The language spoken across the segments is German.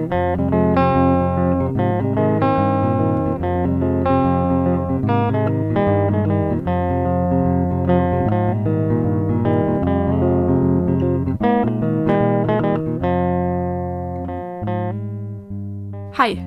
Hi,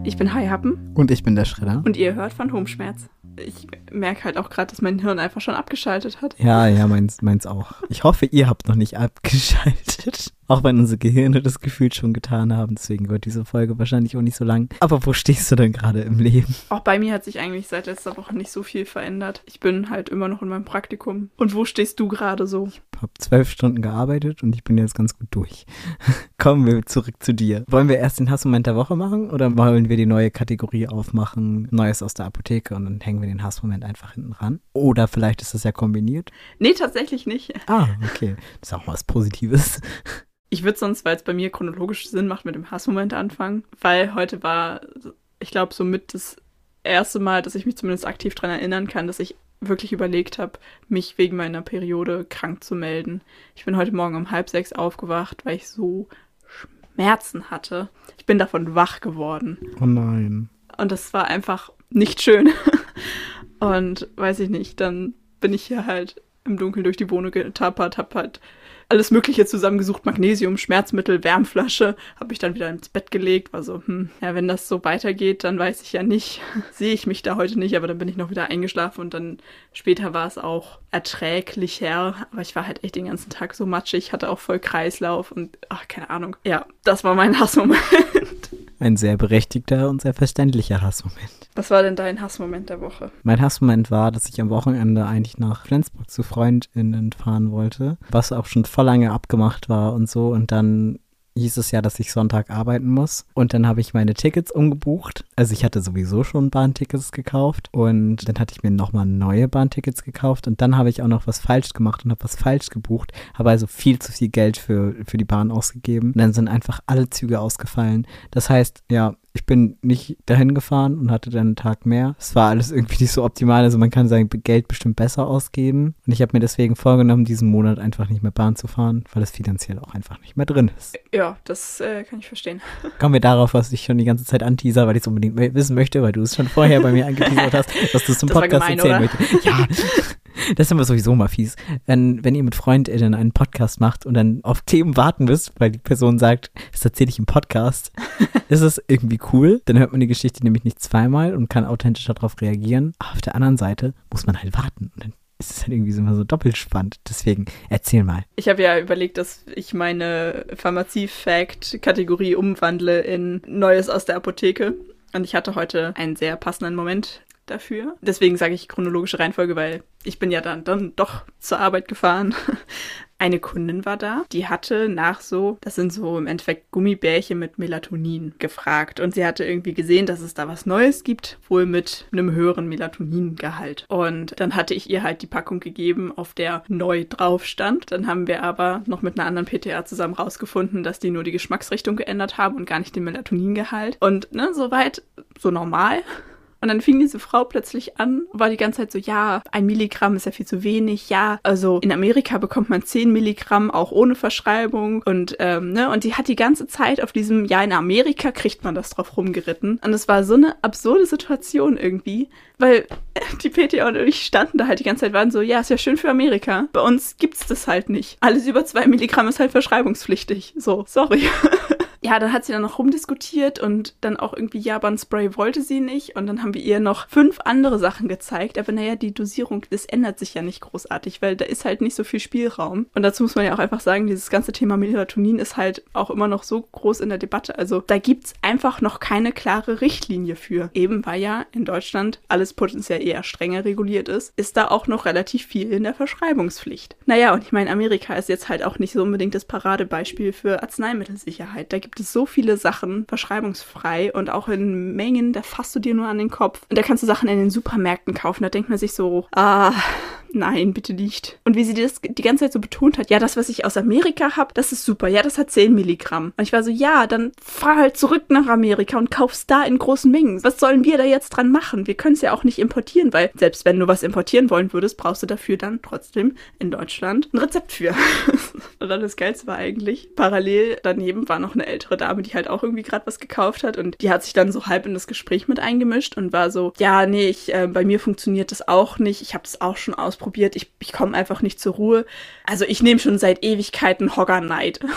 ich bin Hi Happen Und ich bin der Schredder. und ihr hört Phantomschmerz. Ich merke halt auch gerade, dass mein Hirn einfach schon abgeschaltet hat. Ja, ja, meins, meins auch. Ich hoffe, ihr habt noch nicht abgeschaltet. Auch wenn unsere Gehirne das Gefühl schon getan haben. Deswegen wird diese Folge wahrscheinlich auch nicht so lang. Aber wo stehst du denn gerade im Leben? Auch bei mir hat sich eigentlich seit letzter Woche nicht so viel verändert. Ich bin halt immer noch in meinem Praktikum. Und wo stehst du gerade so? Ich habe zwölf Stunden gearbeitet und ich bin jetzt ganz gut durch. Kommen wir zurück zu dir. Wollen wir erst den Hassmoment der Woche machen oder wollen wir die neue Kategorie aufmachen? Neues aus der Apotheke und dann hängen wir den Hassmoment einfach hinten ran? Oder vielleicht ist das ja kombiniert? Nee, tatsächlich nicht. Ah, okay. Das ist auch mal was Positives. Ich würde sonst, weil es bei mir chronologisch Sinn macht, mit dem Hassmoment anfangen. Weil heute war, ich glaube, somit das erste Mal, dass ich mich zumindest aktiv daran erinnern kann, dass ich wirklich überlegt habe, mich wegen meiner Periode krank zu melden. Ich bin heute Morgen um halb sechs aufgewacht, weil ich so Schmerzen hatte. Ich bin davon wach geworden. Oh nein. Und das war einfach nicht schön. Und weiß ich nicht, dann bin ich hier halt im Dunkeln durch die Wohnung getappert, hab halt alles Mögliche zusammengesucht, Magnesium, Schmerzmittel, Wärmflasche, habe mich dann wieder ins Bett gelegt, war so, hm, ja, wenn das so weitergeht, dann weiß ich ja nicht, sehe ich mich da heute nicht, aber dann bin ich noch wieder eingeschlafen und dann später war es auch erträglicher, aber ich war halt echt den ganzen Tag so matschig, hatte auch voll Kreislauf und, ach, keine Ahnung. Ja, das war mein Hassmoment. Ein sehr berechtigter und sehr verständlicher Hassmoment. Was war denn dein Hassmoment der Woche? Mein Hassmoment war, dass ich am Wochenende eigentlich nach Flensburg zu FreundInnen fahren wollte, was auch schon voll lange abgemacht war und so. Und dann hieß es ja, dass ich Sonntag arbeiten muss. Und dann habe ich meine Tickets umgebucht. Also ich hatte sowieso schon Bahntickets gekauft und dann hatte ich mir nochmal neue Bahntickets gekauft und dann habe ich auch noch was falsch gemacht und habe was falsch gebucht, habe also viel zu viel Geld für, für die Bahn ausgegeben. Und dann sind einfach alle Züge ausgefallen. Das heißt, ja, ich bin nicht dahin gefahren und hatte dann einen Tag mehr. Es war alles irgendwie nicht so optimal. Also man kann sein Geld bestimmt besser ausgeben. Und ich habe mir deswegen vorgenommen, diesen Monat einfach nicht mehr Bahn zu fahren, weil es finanziell auch einfach nicht mehr drin ist. Ja, das äh, kann ich verstehen. Kommen wir darauf, was ich schon die ganze Zeit anteaser, weil ich es unbedingt wissen möchte, weil du es schon vorher bei mir angeteasert hast, dass du es zum Das Podcast gemein, erzählen möchtest. Ja. Das ist immer sowieso mal fies. Wenn, wenn ihr mit FreundInnen einen Podcast macht und dann auf Themen warten müsst, weil die Person sagt, das erzähle ich im Podcast, ist es irgendwie cool. Dann hört man die Geschichte nämlich nicht zweimal und kann authentisch darauf reagieren. Aber auf der anderen Seite muss man halt warten. Und dann ist es halt irgendwie so immer so doppelt spannend. Deswegen erzähl mal. Ich habe ja überlegt, dass ich meine Pharmazie-Fact-Kategorie umwandle in Neues aus der Apotheke. Und ich hatte heute einen sehr passenden Moment dafür. Deswegen sage ich chronologische Reihenfolge, weil ich bin ja dann, dann doch zur Arbeit gefahren. Eine Kundin war da, die hatte nach so, das sind so im Endeffekt Gummibärchen mit Melatonin gefragt. Und sie hatte irgendwie gesehen, dass es da was Neues gibt, wohl mit einem höheren Melatoningehalt. Und dann hatte ich ihr halt die Packung gegeben, auf der neu drauf stand. Dann haben wir aber noch mit einer anderen PTA zusammen rausgefunden, dass die nur die Geschmacksrichtung geändert haben und gar nicht den Melatoningehalt. Und ne, soweit so normal. Und dann fing diese Frau plötzlich an, war die ganze Zeit so, ja, ein Milligramm ist ja viel zu wenig, ja, also in Amerika bekommt man 10 Milligramm auch ohne Verschreibung und, ähm, ne, und die hat die ganze Zeit auf diesem, ja, in Amerika kriegt man das drauf rumgeritten. Und es war so eine absurde Situation irgendwie, weil die PTA und ich standen da halt die ganze Zeit, waren so, ja, ist ja schön für Amerika. Bei uns gibt's das halt nicht. Alles über zwei Milligramm ist halt verschreibungspflichtig. So, sorry. ja, dann hat sie dann noch rumdiskutiert und dann auch irgendwie Japan-Spray wollte sie nicht. Und dann haben wir ihr noch fünf andere Sachen gezeigt. Aber naja, die Dosierung, das ändert sich ja nicht großartig, weil da ist halt nicht so viel Spielraum. Und dazu muss man ja auch einfach sagen, dieses ganze Thema Melatonin ist halt auch immer noch so groß in der Debatte. Also da gibt's einfach noch keine klare Richtlinie für. Eben weil ja in Deutschland alles potenziell eher strenger reguliert ist, ist da auch noch relativ viel in der Verschreibungspflicht. Naja, und ich meine, Amerika ist jetzt halt auch nicht so unbedingt das Paradebeispiel für Arzneimittelsicherheit. Da gibt es so viele Sachen verschreibungsfrei und auch in Mengen, da fasst du dir nur an den Kopf. Und da kannst du Sachen in den Supermärkten kaufen. Da denkt man sich so, ah, nein, bitte nicht. Und wie sie das die ganze Zeit so betont hat, ja, das, was ich aus Amerika habe, das ist super. Ja, das hat 10 Milligramm. Und ich war so, ja, dann fahr halt zurück nach Amerika und kauf's da in großen Mengen. Was sollen wir da jetzt dran machen? Wir können es ja auch nicht importieren, weil selbst wenn du was importieren wollen würdest, brauchst du dafür dann trotzdem in Deutschland ein Rezept für. und dann das Geilste war eigentlich, parallel daneben war noch eine ältere Dame, die halt auch irgendwie gerade was gekauft hat und die hat sich dann so halb in das Gespräch mit eingemischt und war so, ja, nee, ich, äh, bei mir funktioniert das auch nicht. Ich habe das auch schon ausprobiert. Ich, ich komme einfach nicht zur Ruhe. Also ich nehme schon seit Ewigkeiten Hogger Night.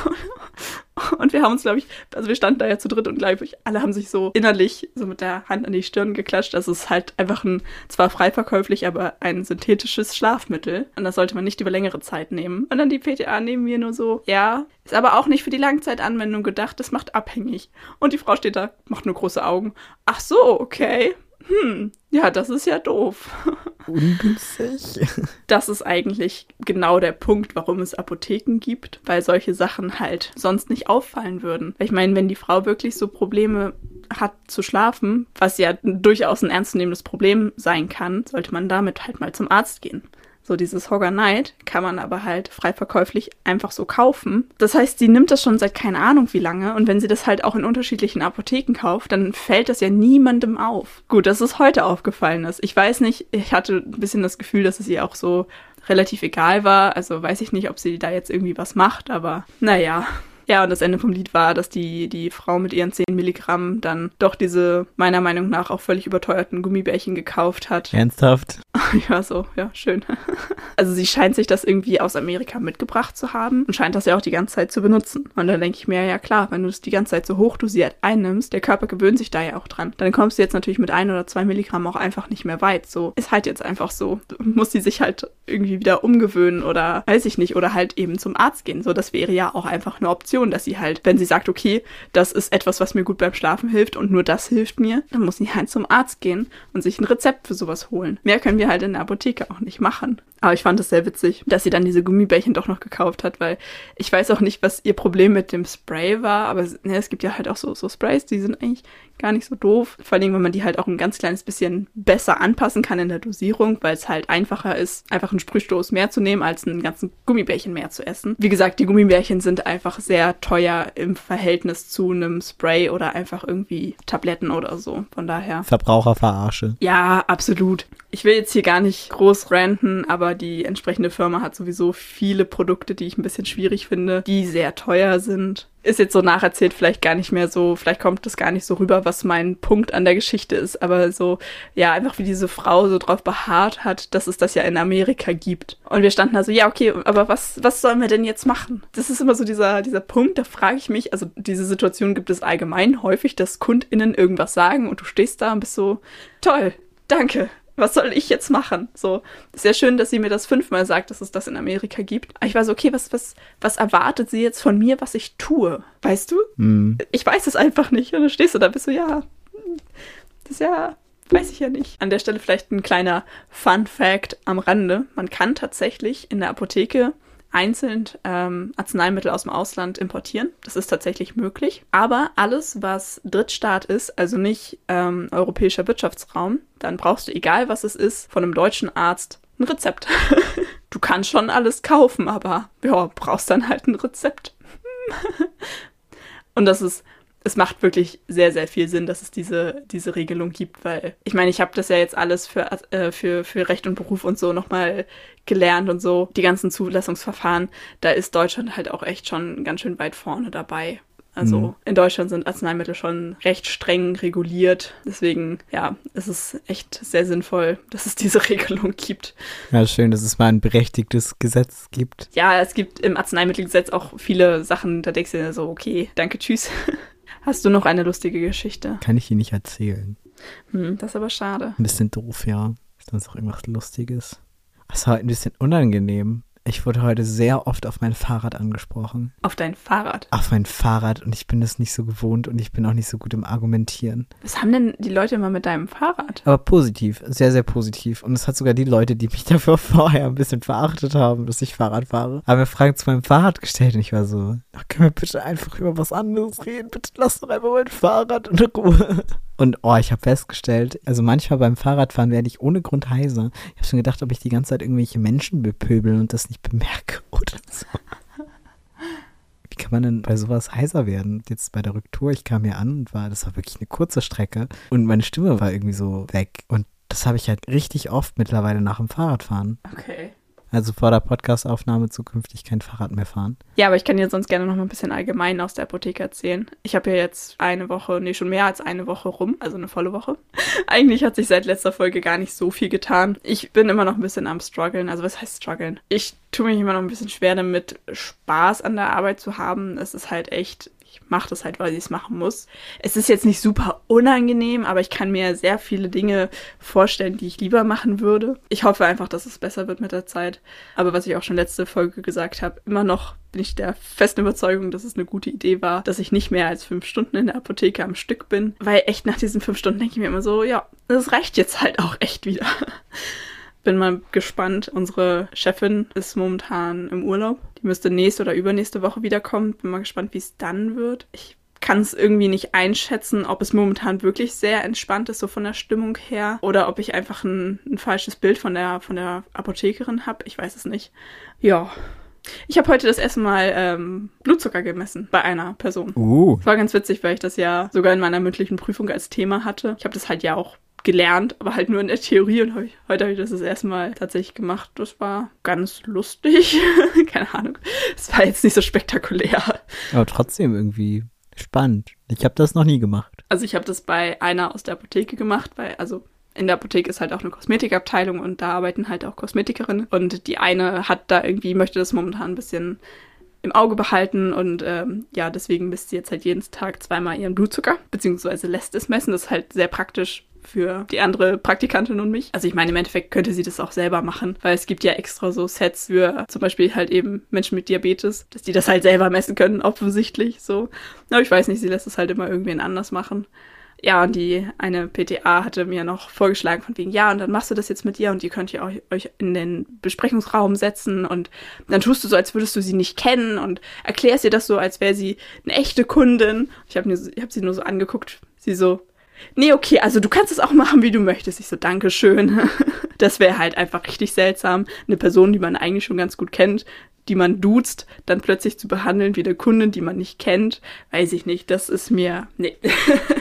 Und wir haben uns, glaube ich, also wir standen da ja zu dritt und glaube ich, alle haben sich so innerlich so mit der Hand an die Stirn geklatscht. Das ist halt einfach ein, zwar frei verkäuflich, aber ein synthetisches Schlafmittel. Und das sollte man nicht über längere Zeit nehmen. Und dann die PTA neben mir nur so, ja, ist aber auch nicht für die Langzeitanwendung gedacht, das macht abhängig. Und die Frau steht da, macht nur große Augen. Ach so, okay. Hm, ja, das ist ja doof. Ungünstig. Das ist eigentlich genau der Punkt, warum es Apotheken gibt, weil solche Sachen halt sonst nicht auffallen würden. Ich meine, wenn die Frau wirklich so Probleme hat zu schlafen, was ja durchaus ein ernstzunehmendes Problem sein kann, sollte man damit halt mal zum Arzt gehen. So dieses Hogger Night kann man aber halt frei verkäuflich einfach so kaufen. Das heißt, sie nimmt das schon seit keine Ahnung wie lange und wenn sie das halt auch in unterschiedlichen Apotheken kauft, dann fällt das ja niemandem auf. Gut, dass es heute aufgefallen ist. Ich weiß nicht, ich hatte ein bisschen das Gefühl, dass es ihr auch so relativ egal war. Also weiß ich nicht, ob sie da jetzt irgendwie was macht, aber naja. Ja, und das Ende vom Lied war, dass die, die Frau mit ihren 10 Milligramm dann doch diese meiner Meinung nach auch völlig überteuerten Gummibärchen gekauft hat. Ernsthaft? Ja, so, ja, schön. Also sie scheint sich das irgendwie aus Amerika mitgebracht zu haben und scheint das ja auch die ganze Zeit zu benutzen. Und dann denke ich mir, ja klar, wenn du das die ganze Zeit so hochdosiert einnimmst, der Körper gewöhnt sich da ja auch dran. Dann kommst du jetzt natürlich mit ein oder zwei Milligramm auch einfach nicht mehr weit. So, ist halt jetzt einfach so. Du musst sie sich halt irgendwie wieder umgewöhnen oder weiß ich nicht, oder halt eben zum Arzt gehen. So, das wäre ja auch einfach eine Option, dass sie halt, wenn sie sagt, okay, das ist etwas, was mir gut beim Schlafen hilft und nur das hilft mir, dann muss sie halt zum Arzt gehen und sich ein Rezept für sowas holen. Mehr können wir halt in der Apotheke auch nicht machen. Aber ich fand es sehr witzig, dass sie dann diese Gummibärchen doch noch gekauft hat, weil ich weiß auch nicht, was ihr Problem mit dem Spray war, aber ne, es gibt ja halt auch so, so Sprays, die sind eigentlich gar nicht so doof. Vor allem, wenn man die halt auch ein ganz kleines bisschen besser anpassen kann in der Dosierung, weil es halt einfacher ist, einfach einen Sprühstoß mehr zu nehmen, als einen ganzen Gummibärchen mehr zu essen. Wie gesagt, die Gummibärchen sind einfach sehr teuer im Verhältnis zu einem Spray oder einfach irgendwie Tabletten oder so. Von daher. Verbraucherverarsche. Ja, absolut. Ich will jetzt hier gar nicht groß ranten, aber die entsprechende Firma hat sowieso viele Produkte, die ich ein bisschen schwierig finde, die sehr teuer sind. Ist jetzt so nacherzählt vielleicht gar nicht mehr so, vielleicht kommt das gar nicht so rüber, was mein Punkt an der Geschichte ist, aber so, ja, einfach wie diese Frau so drauf beharrt hat, dass es das ja in Amerika gibt. Und wir standen da so, ja, okay, aber was, was sollen wir denn jetzt machen? Das ist immer so dieser, dieser Punkt, da frage ich mich, also diese Situation gibt es allgemein häufig, dass KundInnen irgendwas sagen und du stehst da und bist so, toll, danke, was soll ich jetzt machen? So, ist ja schön, dass sie mir das fünfmal sagt, dass es das in Amerika gibt. Aber ich war so, okay, was, was, was erwartet sie jetzt von mir, was ich tue? Weißt du? Mhm. Ich weiß es einfach nicht. Und dann stehst du da, bist du, ja, das ist ja, weiß ich ja nicht. An der Stelle vielleicht ein kleiner Fun Fact am Rande. Man kann tatsächlich in der Apotheke einzeln ähm, Arzneimittel aus dem Ausland importieren. Das ist tatsächlich möglich. Aber alles, was Drittstaat ist, also nicht ähm, europäischer Wirtschaftsraum, dann brauchst du, egal was es ist, von einem deutschen Arzt ein Rezept. du kannst schon alles kaufen, aber ja, brauchst dann halt ein Rezept. Und das ist es macht wirklich sehr, sehr viel Sinn, dass es diese, diese Regelung gibt, weil ich meine, ich habe das ja jetzt alles für, äh, für, für Recht und Beruf und so nochmal gelernt und so, die ganzen Zulassungsverfahren, da ist Deutschland halt auch echt schon ganz schön weit vorne dabei. Also mhm. in Deutschland sind Arzneimittel schon recht streng reguliert. Deswegen, ja, es ist echt sehr sinnvoll, dass es diese Regelung gibt. Ja, schön, dass es mal ein berechtigtes Gesetz gibt. Ja, es gibt im Arzneimittelgesetz auch viele Sachen, da denkst du dir so, okay, danke, tschüss. Hast du noch eine lustige Geschichte? Kann ich dir nicht erzählen. Hm, das ist aber schade. Ein bisschen doof, ja. Ist sonst auch irgendwas Lustiges. Es war ein bisschen unangenehm. Ich wurde heute sehr oft auf mein Fahrrad angesprochen. Auf dein Fahrrad? Auf mein Fahrrad und ich bin das nicht so gewohnt und ich bin auch nicht so gut im Argumentieren. Was haben denn die Leute immer mit deinem Fahrrad? Aber positiv, sehr, sehr positiv. Und es hat sogar die Leute, die mich dafür vorher ein bisschen verachtet haben, dass ich Fahrrad fahre, haben mir Fragen zu meinem Fahrrad gestellt und ich war so, können wir bitte einfach über was anderes reden? Bitte lass doch einfach mein Fahrrad in Ruhe. Und oh, ich habe festgestellt, also manchmal beim Fahrradfahren werde ich ohne Grund heiser. Ich habe schon gedacht, ob ich die ganze Zeit irgendwelche Menschen bepöbeln und das nicht bemerke oder so. Wie kann man denn bei sowas heiser werden? Jetzt bei der Rücktour, ich kam hier an und war, das war wirklich eine kurze Strecke und meine Stimme war irgendwie so weg. Und das habe ich halt richtig oft mittlerweile nach dem Fahrradfahren. Okay. Also vor der Podcastaufnahme zukünftig kein Fahrrad mehr fahren. Ja, aber ich kann dir sonst gerne noch mal ein bisschen allgemein aus der Apotheke erzählen. Ich habe ja jetzt eine Woche, nee, schon mehr als eine Woche rum, also eine volle Woche. Eigentlich hat sich seit letzter Folge gar nicht so viel getan. Ich bin immer noch ein bisschen am struggeln. Also was heißt struggeln? Ich tue mich immer noch ein bisschen schwer damit, Spaß an der Arbeit zu haben. Es ist halt echt ich mache das halt, weil ich es machen muss. Es ist jetzt nicht super unangenehm, aber ich kann mir sehr viele Dinge vorstellen, die ich lieber machen würde. Ich hoffe einfach, dass es besser wird mit der Zeit. Aber was ich auch schon letzte Folge gesagt habe, immer noch bin ich der festen Überzeugung, dass es eine gute Idee war, dass ich nicht mehr als fünf Stunden in der Apotheke am Stück bin. Weil echt nach diesen fünf Stunden denke ich mir immer so, ja, das reicht jetzt halt auch echt wieder bin mal gespannt. Unsere Chefin ist momentan im Urlaub. Die müsste nächste oder übernächste Woche wiederkommen. Bin mal gespannt, wie es dann wird. Ich kann es irgendwie nicht einschätzen, ob es momentan wirklich sehr entspannt ist, so von der Stimmung her, oder ob ich einfach ein, ein falsches Bild von der, von der Apothekerin habe. Ich weiß es nicht. Ja. Ich habe heute das erste Mal ähm, Blutzucker gemessen bei einer Person. Uh. Das war ganz witzig, weil ich das ja sogar in meiner mündlichen Prüfung als Thema hatte. Ich habe das halt ja auch gelernt, aber halt nur in der Theorie und ich, heute habe ich das das erste Mal tatsächlich gemacht. Das war ganz lustig. Keine Ahnung. Es war jetzt nicht so spektakulär. Aber trotzdem irgendwie spannend. Ich habe das noch nie gemacht. Also ich habe das bei einer aus der Apotheke gemacht, weil also in der Apotheke ist halt auch eine Kosmetikabteilung und da arbeiten halt auch Kosmetikerinnen. Und die eine hat da irgendwie, möchte das momentan ein bisschen im Auge behalten und ähm, ja, deswegen misst sie jetzt halt jeden Tag zweimal ihren Blutzucker, beziehungsweise lässt es messen. Das ist halt sehr praktisch für die andere Praktikantin und mich. Also ich meine, im Endeffekt könnte sie das auch selber machen, weil es gibt ja extra so Sets für zum Beispiel halt eben Menschen mit Diabetes, dass die das halt selber messen können, offensichtlich so. Aber ich weiß nicht, sie lässt es halt immer irgendwen anders machen. Ja, und die eine PTA hatte mir noch vorgeschlagen von wegen, ja, und dann machst du das jetzt mit ihr und ihr könnt ja euch in den Besprechungsraum setzen und dann tust du so, als würdest du sie nicht kennen und erklärst ihr das so, als wäre sie eine echte Kundin. Ich habe hab sie nur so angeguckt, sie so, nee, okay, also du kannst es auch machen, wie du möchtest. Ich so, danke schön. Das wäre halt einfach richtig seltsam, eine Person, die man eigentlich schon ganz gut kennt, die man duzt, dann plötzlich zu behandeln wie eine Kundin, die man nicht kennt. Weiß ich nicht, das ist mir, nee.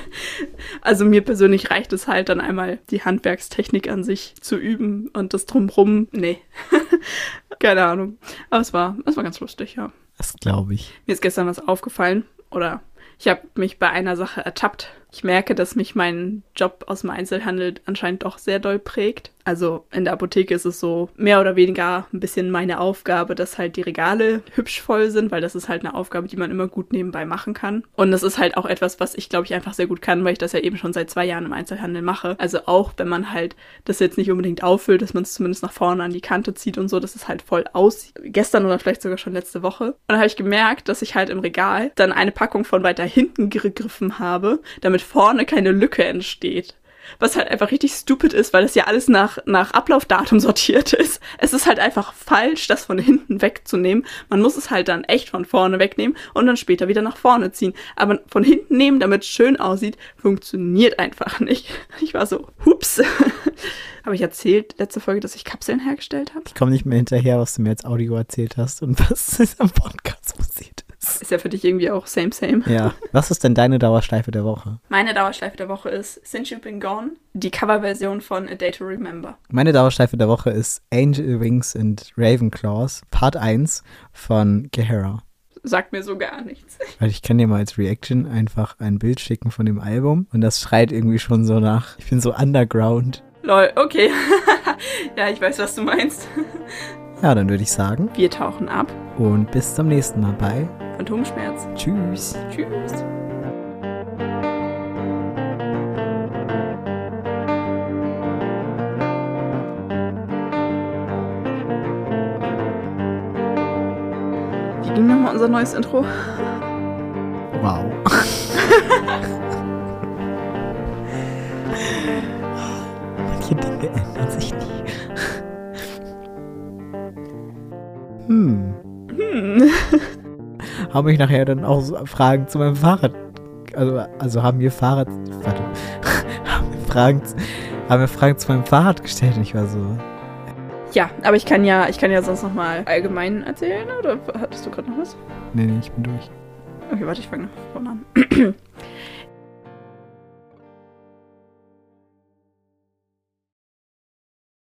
also mir persönlich reicht es halt dann einmal, die Handwerkstechnik an sich zu üben und das drumrum, nee. Keine Ahnung. Aber es war, es war ganz lustig, ja. Das glaube ich. Mir ist gestern was aufgefallen oder ich habe mich bei einer Sache ertappt. Ich merke, dass mich mein Job aus dem Einzelhandel anscheinend doch sehr doll prägt. Also in der Apotheke ist es so mehr oder weniger ein bisschen meine Aufgabe, dass halt die Regale hübsch voll sind, weil das ist halt eine Aufgabe, die man immer gut nebenbei machen kann. Und das ist halt auch etwas, was ich glaube ich einfach sehr gut kann, weil ich das ja eben schon seit zwei Jahren im Einzelhandel mache. Also auch wenn man halt das jetzt nicht unbedingt auffüllt, dass man es zumindest nach vorne an die Kante zieht und so, dass es halt voll aussieht. Gestern oder vielleicht sogar schon letzte Woche. Und dann habe ich gemerkt, dass ich halt im Regal dann eine Packung von weiter hinten gegriffen habe, damit vorne keine Lücke entsteht. Was halt einfach richtig stupid ist, weil das ja alles nach, nach Ablaufdatum sortiert ist. Es ist halt einfach falsch, das von hinten wegzunehmen. Man muss es halt dann echt von vorne wegnehmen und dann später wieder nach vorne ziehen. Aber von hinten nehmen, damit es schön aussieht, funktioniert einfach nicht. Ich war so, hups. Habe ich erzählt, letzte Folge, dass ich Kapseln hergestellt habe? Ich komme nicht mehr hinterher, was du mir als Audio erzählt hast und was ist am Podcast passiert. Ist ja für dich irgendwie auch same, same. Ja. Was ist denn deine Dauerschleife der Woche? Meine Dauerschleife der Woche ist Since You've Been Gone, die Coverversion von A Day to Remember. Meine Dauerschleife der Woche ist Angel Wings and Ravenclaws, Part 1 von Gehara. Sagt mir so gar nichts. Weil ich kann dir mal als Reaction einfach ein Bild schicken von dem Album und das schreit irgendwie schon so nach, ich bin so underground. Lol, okay. ja, ich weiß, was du meinst. Ja, dann würde ich sagen. Wir tauchen ab. Und bis zum nächsten Mal bei Phantomschmerz. Tschüss. Tschüss. Wie ging nochmal unser neues Intro? Wow. Manche Dinge ändern sich nie. Hm. Hm. Habe ich nachher dann auch Fragen zu meinem Fahrrad also, also haben wir Fahrrad, warte, haben wir Fragen, haben wir Fragen zu meinem Fahrrad gestellt und ich war so, Ja, aber ich kann ja, ich kann ja sonst noch mal allgemein erzählen, oder hattest du gerade noch was? nee, nee, ich bin durch. Okay, warte, ich fange noch vorne an.